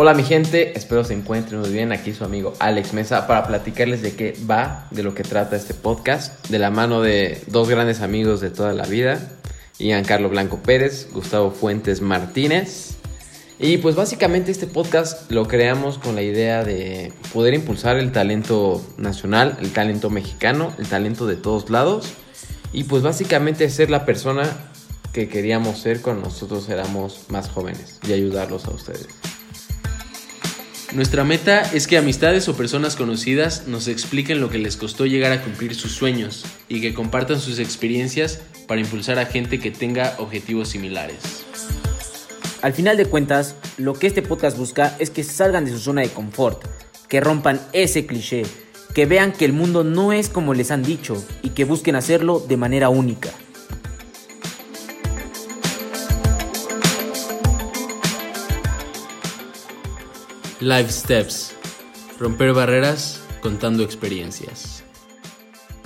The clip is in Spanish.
Hola mi gente, espero se encuentren muy bien. Aquí su amigo Alex Mesa para platicarles de qué va, de lo que trata este podcast, de la mano de dos grandes amigos de toda la vida, Ian Carlos Blanco Pérez, Gustavo Fuentes Martínez. Y pues básicamente este podcast lo creamos con la idea de poder impulsar el talento nacional, el talento mexicano, el talento de todos lados. Y pues básicamente ser la persona que queríamos ser cuando nosotros éramos más jóvenes y ayudarlos a ustedes. Nuestra meta es que amistades o personas conocidas nos expliquen lo que les costó llegar a cumplir sus sueños y que compartan sus experiencias para impulsar a gente que tenga objetivos similares. Al final de cuentas, lo que este podcast busca es que salgan de su zona de confort, que rompan ese cliché, que vean que el mundo no es como les han dicho y que busquen hacerlo de manera única. Life Steps. Romper barreras contando experiencias.